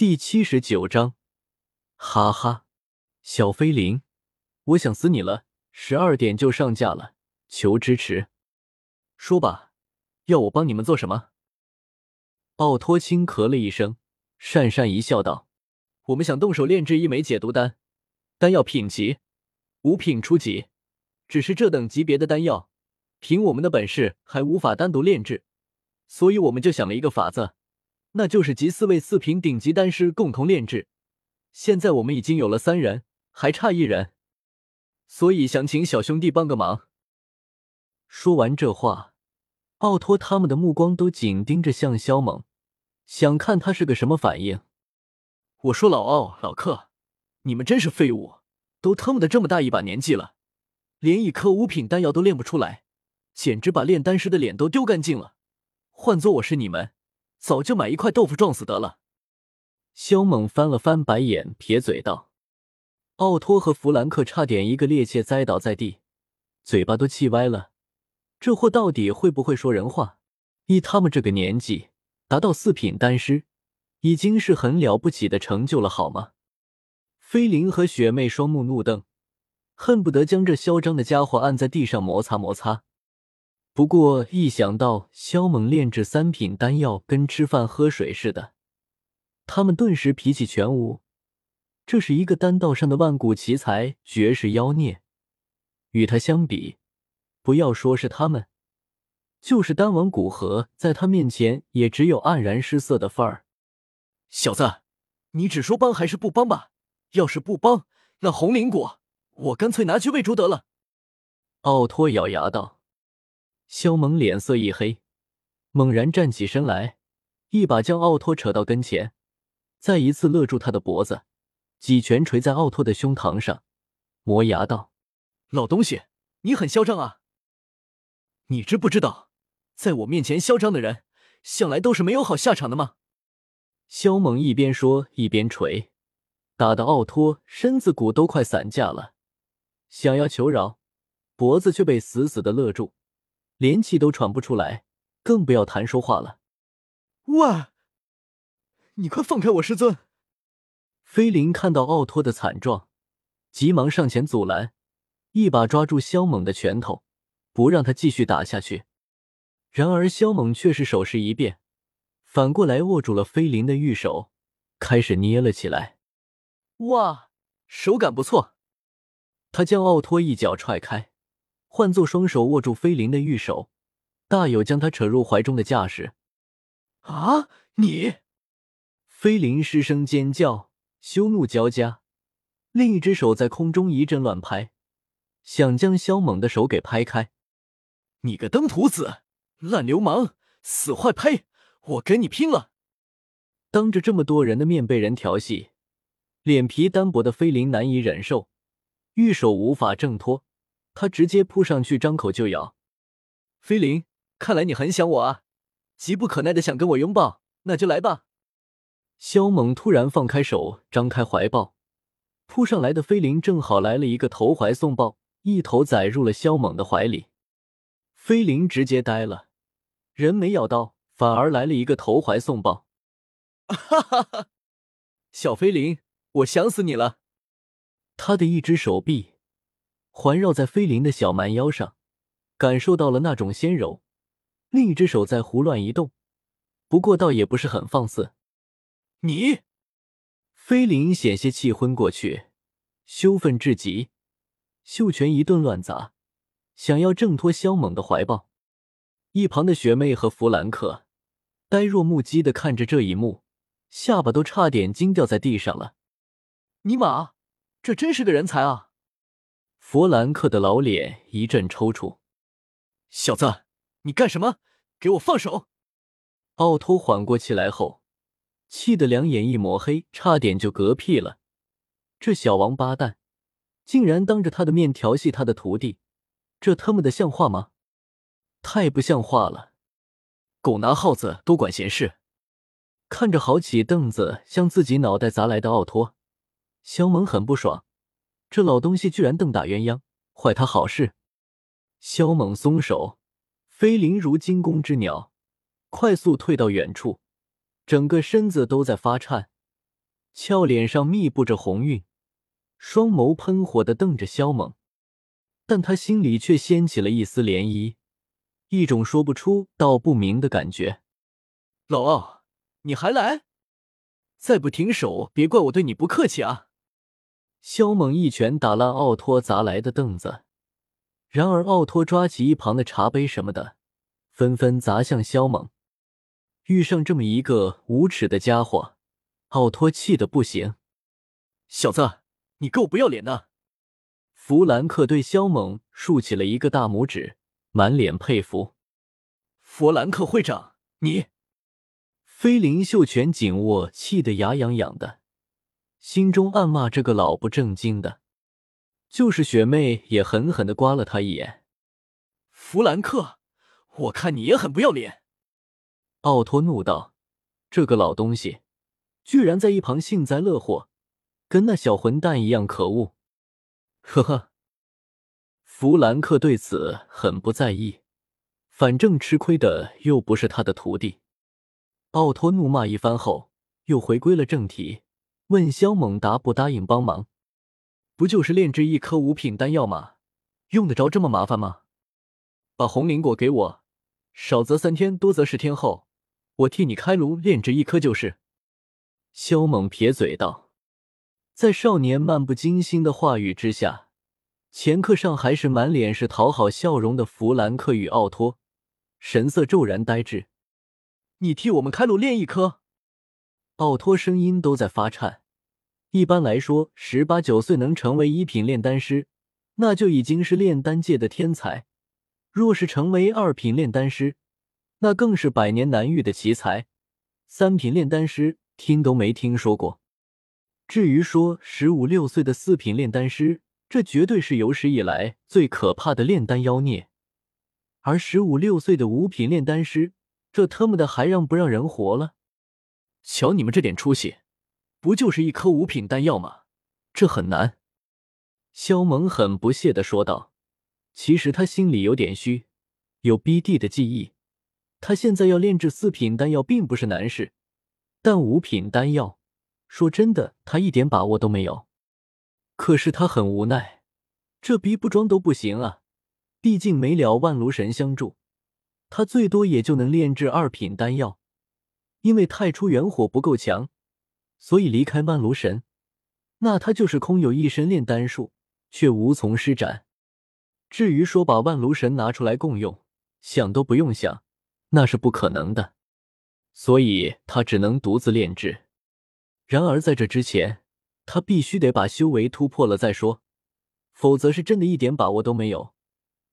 第七十九章，哈哈，小飞灵，我想死你了！十二点就上架了，求支持。说吧，要我帮你们做什么？奥托轻咳了一声，讪讪一笑，道：“我们想动手炼制一枚解毒丹，丹药品级五品初级，只是这等级别的丹药，凭我们的本事还无法单独炼制，所以我们就想了一个法子。”那就是集四位四品顶级丹师共同炼制。现在我们已经有了三人，还差一人，所以想请小兄弟帮个忙。说完这话，奥托他们的目光都紧盯着向萧猛，想看他是个什么反应。我说老奥、老克，你们真是废物，都他妈的这么大一把年纪了，连一颗五品丹药都炼不出来，简直把炼丹师的脸都丢干净了。换做我是你们。早就买一块豆腐撞死得了。肖猛翻了翻白眼，撇嘴道：“奥托和弗兰克差点一个趔趄栽倒在地，嘴巴都气歪了。这货到底会不会说人话？依他们这个年纪，达到四品丹师，已经是很了不起的成就了，好吗？”菲林和雪妹双目怒瞪，恨不得将这嚣张的家伙按在地上摩擦摩擦。不过一想到萧猛炼制三品丹药跟吃饭喝水似的，他们顿时脾气全无。这是一个丹道上的万古奇才，绝世妖孽。与他相比，不要说是他们，就是丹王古河，在他面前也只有黯然失色的份儿。小子，你只说帮还是不帮吧？要是不帮，那红灵果我干脆拿去喂猪得了。奥托咬牙道。萧猛脸色一黑，猛然站起身来，一把将奥托扯到跟前，再一次勒住他的脖子，几拳捶在奥托的胸膛上，磨牙道：“老东西，你很嚣张啊！你知不知道，在我面前嚣张的人，向来都是没有好下场的吗？”萧猛一边说一边捶，打得奥托身子骨都快散架了，想要求饶，脖子却被死死的勒住。连气都喘不出来，更不要谈说话了。哇，你快放开我师尊！菲林看到奥托的惨状，急忙上前阻拦，一把抓住萧猛的拳头，不让他继续打下去。然而萧猛却是手势一变，反过来握住了菲林的玉手，开始捏了起来。哇，手感不错！他将奥托一脚踹开。换作双手握住菲林的玉手，大有将他扯入怀中的架势。啊！你！菲林失声尖叫，羞怒交加，另一只手在空中一阵乱拍，想将萧猛的手给拍开。你个登徒子，烂流氓，死坏胚！我跟你拼了！当着这么多人的面被人调戏，脸皮单薄的菲林难以忍受，玉手无法挣脱。他直接扑上去，张口就咬。菲林，看来你很想我啊，急不可耐的想跟我拥抱，那就来吧。萧猛突然放开手，张开怀抱，扑上来的菲林正好来了一个投怀送抱，一头栽入了萧猛的怀里。菲林直接呆了，人没咬到，反而来了一个投怀送抱。哈哈哈！小菲林，我想死你了。他的一只手臂。环绕在菲林的小蛮腰上，感受到了那种纤柔。另一只手在胡乱移动，不过倒也不是很放肆。你，菲林险些气昏过去，羞愤至极，秀拳一顿乱砸，想要挣脱萧猛的怀抱。一旁的学妹和弗兰克呆若木鸡的看着这一幕，下巴都差点惊掉在地上了。尼玛，这真是个人才啊！弗兰克的老脸一阵抽搐，小子，你干什么？给我放手！奥托缓过气来后，气得两眼一抹黑，差点就嗝屁了。这小王八蛋，竟然当着他的面调戏他的徒弟，这他妈的像话吗？太不像话了！狗拿耗子，多管闲事！看着好几凳子向自己脑袋砸来的奥托，肖蒙很不爽。这老东西居然瞪大鸳鸯，坏他好事！萧猛松手，飞灵如惊弓之鸟，快速退到远处，整个身子都在发颤，俏脸上密布着红晕，双眸喷火的瞪着萧猛，但他心里却掀起了一丝涟漪，一种说不出道不明的感觉。老奥，你还来？再不停手，别怪我对你不客气啊！肖猛一拳打烂奥托砸来的凳子，然而奥托抓起一旁的茶杯什么的，纷纷砸向肖猛。遇上这么一个无耻的家伙，奥托气得不行。小子，你够不要脸的！弗兰克对肖猛竖起了一个大拇指，满脸佩服。弗兰克会长，你……菲灵秀拳紧握，气得牙痒痒的，心中暗骂这个老不正经的。就是雪妹也狠狠的刮了他一眼。弗兰克，我看你也很不要脸！奥托怒道：“这个老东西，居然在一旁幸灾乐祸，跟那小混蛋一样可恶。”呵呵，弗兰克对此很不在意，反正吃亏的又不是他的徒弟。奥托怒骂一番后，又回归了正题，问萧猛答不答应帮忙？不就是炼制一颗五品丹药吗？用得着这么麻烦吗？把红灵果给我，少则三天，多则十天后，我替你开炉炼制一颗就是。萧猛撇嘴道，在少年漫不经心的话语之下，前课上还是满脸是讨好笑容的弗兰克与奥托，神色骤然呆滞。你替我们开炉炼一颗？奥托声音都在发颤。一般来说，十八九岁能成为一品炼丹师，那就已经是炼丹界的天才；若是成为二品炼丹师，那更是百年难遇的奇才。三品炼丹师听都没听说过。至于说十五六岁的四品炼丹师，这绝对是有史以来最可怕的炼丹妖孽。而十五六岁的五品炼丹师，这他妈的还让不让人活了？瞧你们这点出息，不就是一颗五品丹药吗？这很难。萧猛很不屑的说道。其实他心里有点虚，有 BD 的记忆，他现在要炼制四品丹药并不是难事，但五品丹药，说真的，他一点把握都没有。可是他很无奈，这逼不装都不行啊！毕竟没了万炉神相助。他最多也就能炼制二品丹药，因为太初元火不够强，所以离开万炉神，那他就是空有一身炼丹术，却无从施展。至于说把万炉神拿出来共用，想都不用想，那是不可能的。所以他只能独自炼制。然而在这之前，他必须得把修为突破了再说，否则是真的一点把握都没有。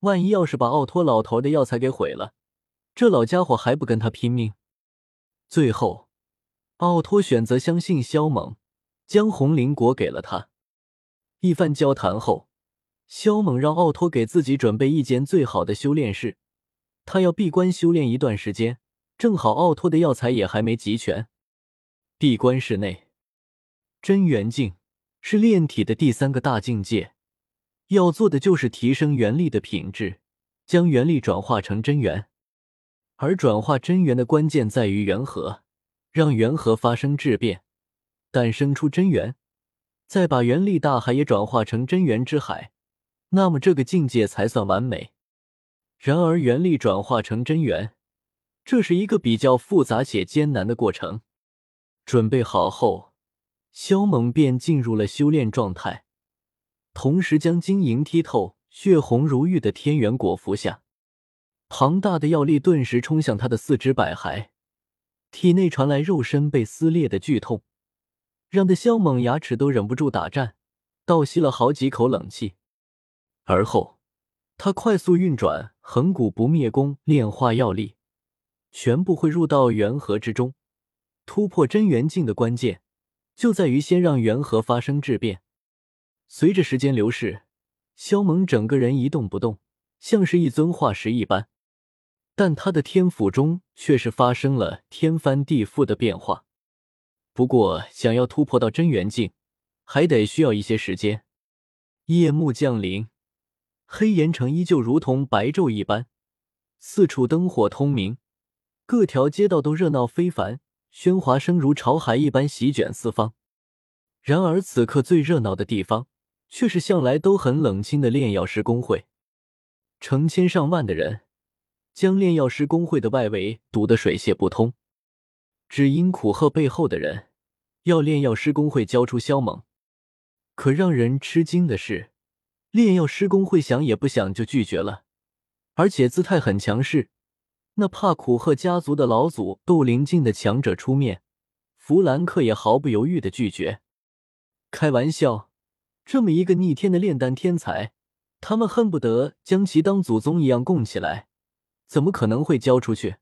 万一要是把奥托老头的药材给毁了，这老家伙还不跟他拼命？最后，奥托选择相信萧猛，将红灵果给了他。一番交谈后，萧猛让奥托给自己准备一间最好的修炼室，他要闭关修炼一段时间。正好奥托的药材也还没集全。闭关室内，真元境是炼体的第三个大境界，要做的就是提升元力的品质，将元力转化成真元。而转化真元的关键在于元核，让元核发生质变，诞生出真元，再把元力大海也转化成真元之海，那么这个境界才算完美。然而，元力转化成真元，这是一个比较复杂且艰难的过程。准备好后，萧猛便进入了修炼状态，同时将晶莹剔透、血红如玉的天元果服下。庞大的药力顿时冲向他的四肢百骸，体内传来肉身被撕裂的剧痛，让得萧猛牙齿都忍不住打颤，倒吸了好几口冷气。而后，他快速运转恒古不灭功，炼化药力，全部汇入到元核之中。突破真元境的关键，就在于先让元核发生质变。随着时间流逝，萧猛整个人一动不动，像是一尊化石一般。但他的天府中却是发生了天翻地覆的变化。不过，想要突破到真元境，还得需要一些时间。夜幕降临，黑岩城依旧如同白昼一般，四处灯火通明，各条街道都热闹非凡，喧哗声如潮海一般席卷四方。然而此刻最热闹的地方，却是向来都很冷清的炼药师工会。成千上万的人将炼药师公会的外围堵得水泄不通，只因苦鹤背后的人要炼药师公会交出萧猛。可让人吃惊的是，炼药师公会想也不想就拒绝了，而且姿态很强势。那怕苦贺家族的老祖斗灵境的强者出面，弗兰克也毫不犹豫的拒绝。开玩笑，这么一个逆天的炼丹天才，他们恨不得将其当祖宗一样供起来，怎么可能会交出去？